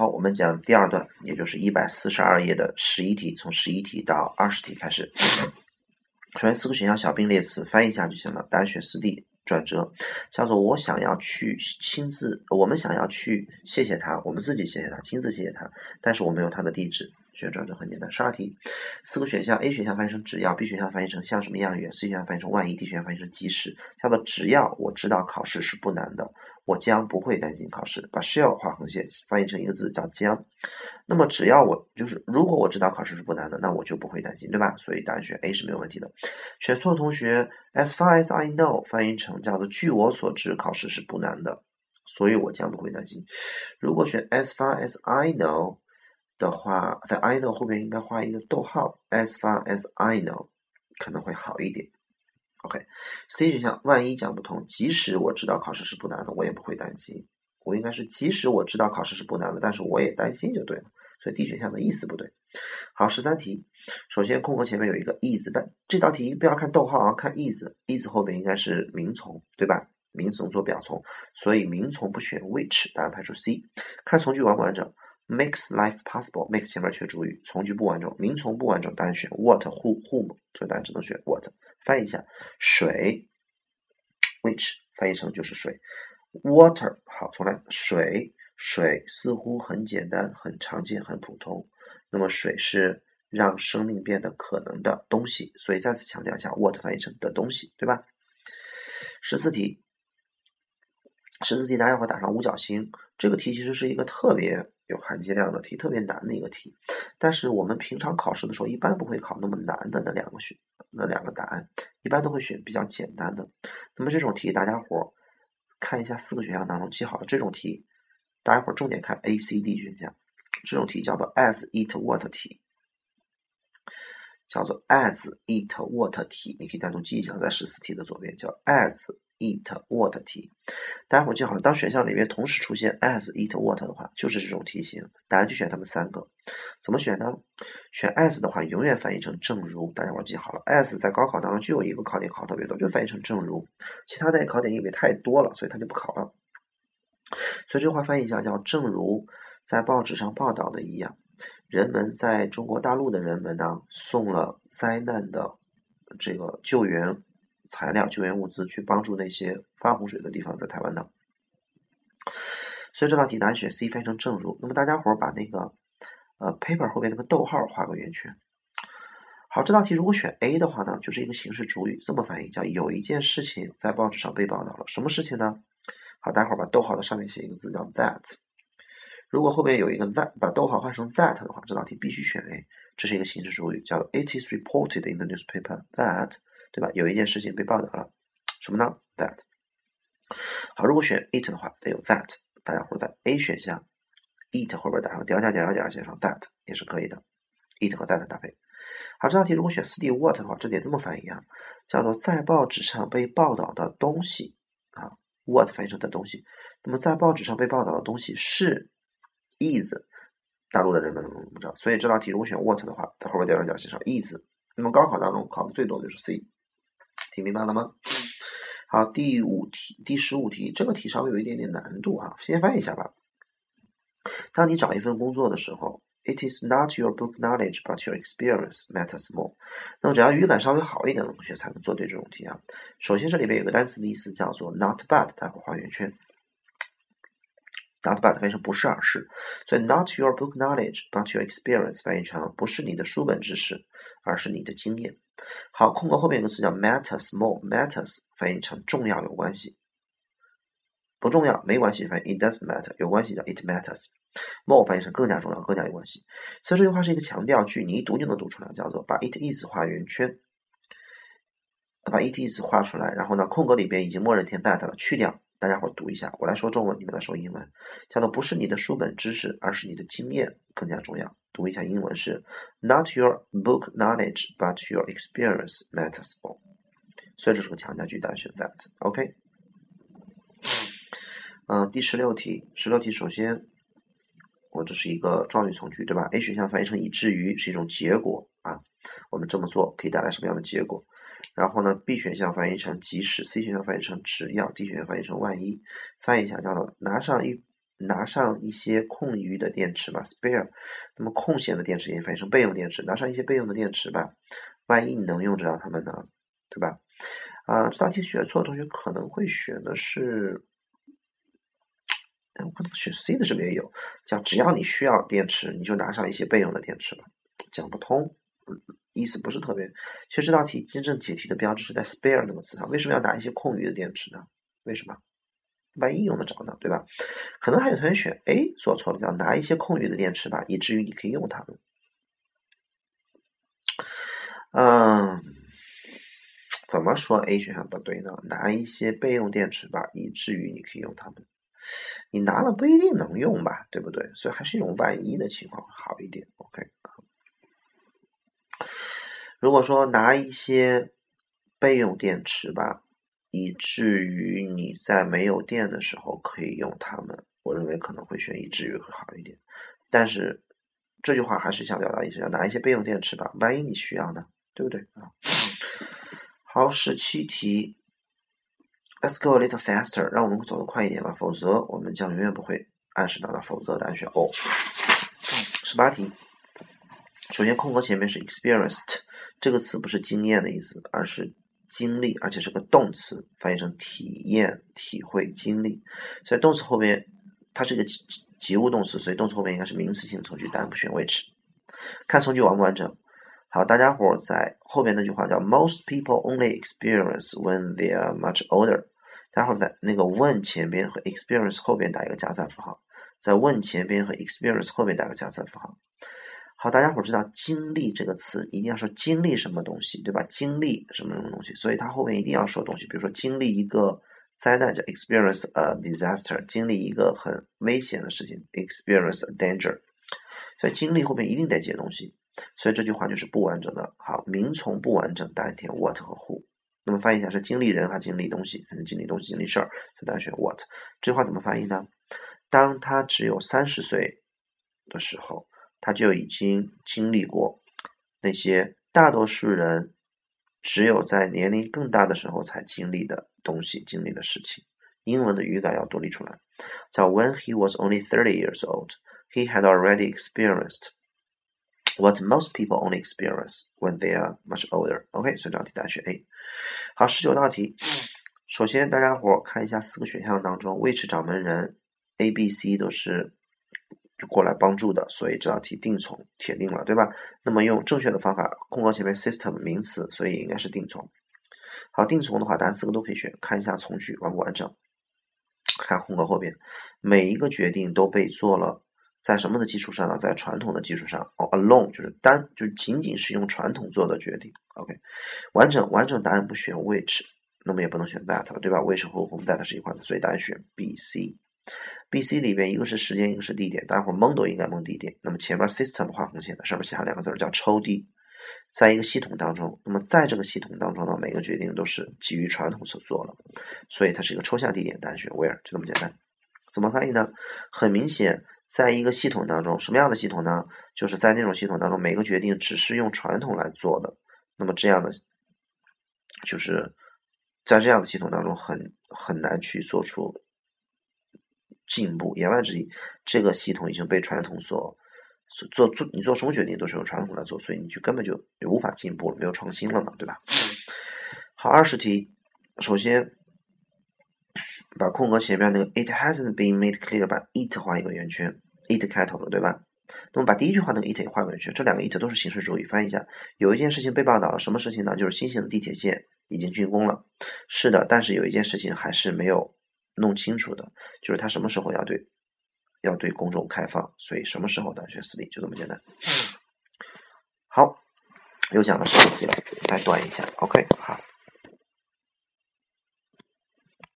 好，我们讲第二段，也就是一百四十二页的十一题，从十一题到二十题开始。首先四个选项小并列词翻译一下就行了，答案选四 D。转折叫做我想要去亲自，我们想要去谢谢他，我们自己谢谢他，亲自谢谢他，但是我没有他的地址。选转折很简单。十二题，四个选项，A 选项翻译成只要，B 选项翻译成像什么样远，C 选项翻译成万一，D 选项翻译成即使。叫做只要我知道考试是不难的。我将不会担心考试，把 shall 画横线翻译成一个字叫将。那么只要我就是如果我知道考试是不难的，那我就不会担心，对吧？所以答案选 A 是没有问题的。选错的同学，as far as I know 翻译成叫做据我所知考试是不难的，所以我将不会担心。如果选 as far as I know 的话，在 I know 后面应该画一个逗号，as far as I know 可能会好一点。OK，C 选项万一讲不通，即使我知道考试是不难的，我也不会担心。我应该是即使我知道考试是不难的，但是我也担心就对了。所以 D 选项的意思不对。好，十三题，首先空格前面有一个 is，但这道题不要看逗号啊，看 is，is 后边应该是名从，对吧？名从做表从，所以名从不选 which，答案排除 C。看从句完不完整，makes life possible，make 前面缺主语，从句不完整，名从不完整，答案选 what，who whom，所以答案只能选 what。翻译一下，水，which 翻译成就是水，water 好，重来，水，水似乎很简单、很常见、很普通。那么水是让生命变得可能的东西，所以再次强调一下，what 翻译成的东西，对吧？十四题，十四题大家伙打上五角星。这个题其实是一个特别。有含金量的题，特别难的一个题，但是我们平常考试的时候一般不会考那么难的那两个选那两个答案，一般都会选比较简单的。那么这种题大家伙看一下四个选项当中记好了这种题，大家伙重点看 A、C、D 选项，这种题叫做 As Eat What 题，叫做 As Eat What 题，你可以单独记一下，在十四题的左边叫 As。Eat what 题，大家伙记好了。当选项里面同时出现 as eat what 的话，就是这种题型。答案就选它们三个。怎么选呢？选 as 的话，永远翻译成正如。大家伙记好了，as 在高考当中就有一个考点考特别多，就翻译成正如。其他的考点因为太多了，所以它就不考了。所以这句话翻译一下叫正如在报纸上报道的一样，人们在中国大陆的人们呢，送了灾难的这个救援。材料、救援物资去帮助那些发洪水的地方，在台湾的。所以这道题答案选 C，翻译成正如。那么大家伙儿把那个呃 paper 后面那个逗号画个圆圈。好，这道题如果选 A 的话呢，就是一个形式主语，这么翻译叫有一件事情在报纸上被报道了，什么事情呢？好，待会儿把逗号的上面写一个字叫 that。如果后边有一个 that，把逗号换成 that 的话，这道题必须选 A，这是一个形式主语，叫 It is reported in the newspaper that。对吧？有一件事情被报道了，什么呢？That。好，如果选 it 的话，得有 that。大家伙在 A 选项，it 后边打上点点点点点写上 that 也是可以的。it 和 that 搭配。好，这道题如果选四 D what 的话，这得这么翻译啊，叫做在报纸上被报道的东西啊，what 翻译成的东西。那么在报纸上被报道的东西是 is，大陆的人们怎么怎么着？所以这道题如果选 what 的话，在后边点上点写上 is。那么高考当中考的最多的就是 C。听明白了吗？好，第五题，第十五题，这个题稍微有一点点难度啊，先翻译一下吧。当你找一份工作的时候，It is not your book knowledge but your experience matters more。那么只要语感稍微好一点的同学才能做对这种题啊。首先这里面有个单词的意思叫做 not bad”，待会画圆圈。not bad 翻译成不是而是，所以 not your book knowledge but your experience 翻译成不是你的书本知识，而是你的经验。好，空格后面有个词叫 matters more，matters 翻译成重要有关系，不重要没关系，翻译 it doesn't matter，有关系叫 it matters，more 翻译成更加重要，更加有关系。所以这句话是一个强调句，你一读就能读出来，叫做把 it is 画圆圈，把 it is 画出来，然后呢，空格里边已经默认填 that 了，去掉。大家伙读一下，我来说中文，你们来说英文，叫做不是你的书本知识，而是你的经验更加重要。读一下英文是 Not your book knowledge, but your experience matters more。所以这是个强调句，大家选 that。OK。嗯，第十六题，十六题首先，我这是一个状语从句，对吧？A 选项翻译成以至于是一种结果啊，我们这么做可以带来什么样的结果？然后呢，B 选项翻译成即使，C 选项翻译成只要，D 选项翻译成万一。翻译一下叫做拿上一拿上一些空余的电池吧，spare。那么空闲的电池也翻译成备用电池，拿上一些备用的电池吧，万一你能用得着它们呢，对吧？啊，这道题选错的同学可能会选的是，我可能选 C 的这边也有，叫只要你需要电池，你就拿上一些备用的电池吧，讲不通，意思不是特别。其实这道题真正解题的标志是在 spare 那个词上，为什么要拿一些空余的电池呢？为什么？万一用得着呢，对吧？可能还有同学选 A 做错了，叫拿一些空余的电池吧，以至于你可以用它们。嗯，怎么说 A 选项不对呢？拿一些备用电池吧，以至于你可以用它们。你拿了不一定能用吧，对不对？所以还是一种万一的情况好一点。OK，如果说拿一些备用电池吧。以至于你在没有电的时候可以用它们，我认为可能会选以至于会好一点。但是这句话还是想表达意思，要拿一些备用电池吧，万一你需要呢，对不对啊？好，十七题，Let's go a little faster，让我们走得快一点吧，否则我们将永远不会按时到达。否则答案选 O。十八题，首先空格前面是 experienced 这个词不是经验的意思，而是。经历，而且是个动词，翻译成体验、体会、经历。所以动词后边，它是个及及物动词，所以动词后面应该是名词性从句，答案不选 which。看从句完不完整？好，大家伙在后边那句话叫 “Most people only experience when they are much older”。待会儿在那个 when 前边和 experience 后边打一个加赞符号，在 when 前边和 experience 后边打个加赞符号。好，大家伙知道“经历”这个词一定要说经历什么东西，对吧？经历什么什么东西，所以它后面一定要说东西。比如说，经历一个灾难叫 experience a disaster，经历一个很危险的事情 experience a danger。所以经历后面一定得接东西，所以这句话就是不完整的。好，名从不完整，答填 what 和 who。那么翻译一下是经历人还是经历东西？可能经历东西、经历事儿，所以答案选 what。这句话怎么翻译呢？当他只有三十岁的时候。他就已经经历过那些大多数人只有在年龄更大的时候才经历的东西、经历的事情。英文的语感要独立出来，叫 When he was only thirty years old, he had already experienced what most people only experience when they are much older. OK，所以这道题答案选 A。好，十九道题，首先大家伙看一下四个选项当中，which 掌门人 A、B、C 都是。就过来帮助的，所以这道题定从，铁定了，对吧？那么用正确的方法，空格前面 system 名词，所以应该是定从。好，定从的话，答案四个都可以选。看一下从句完不完整？看空格后边，每一个决定都被做了，在什么的基础上呢？在传统的基础上。哦，alone 就是单，就是仅仅是用传统做的决定。OK，完整完整答案不选 which，那么也不能选 that 了，对吧？which 和我们 that 是一块的，所以答案选 B、C。B、C 里边一个是时间，一个是地点，大家伙蒙都应该蒙地点。那么前面 system 画红线的，上面写上两个字叫抽屉，在一个系统当中，那么在这个系统当中呢，每个决定都是基于传统所做的，所以它是一个抽象地点，答案选 where 就这么简单。怎么翻译呢？很明显，在一个系统当中，什么样的系统呢？就是在那种系统当中，每个决定只是用传统来做的，那么这样的就是在这样的系统当中，很很难去做出。进步，言外之意，这个系统已经被传统所所做做，你做什么决定都是用传统来做，所以你就根本就就无法进步了，没有创新了嘛，对吧？好，二十题，首先把空格前面那个 it hasn't been made clear，把 it 画一个圆圈，it 开头的，对吧？那么把第一句话那个 it 也画个圆圈，这两个 it 都是形式主语，翻译一下，有一件事情被报道了，什么事情呢？就是新型的地铁线已经竣工了，是的，但是有一件事情还是没有。弄清楚的，就是他什么时候要对要对公众开放，所以什么时候大学私立就这么简单。好，又讲了十题了，再断一下，OK，好。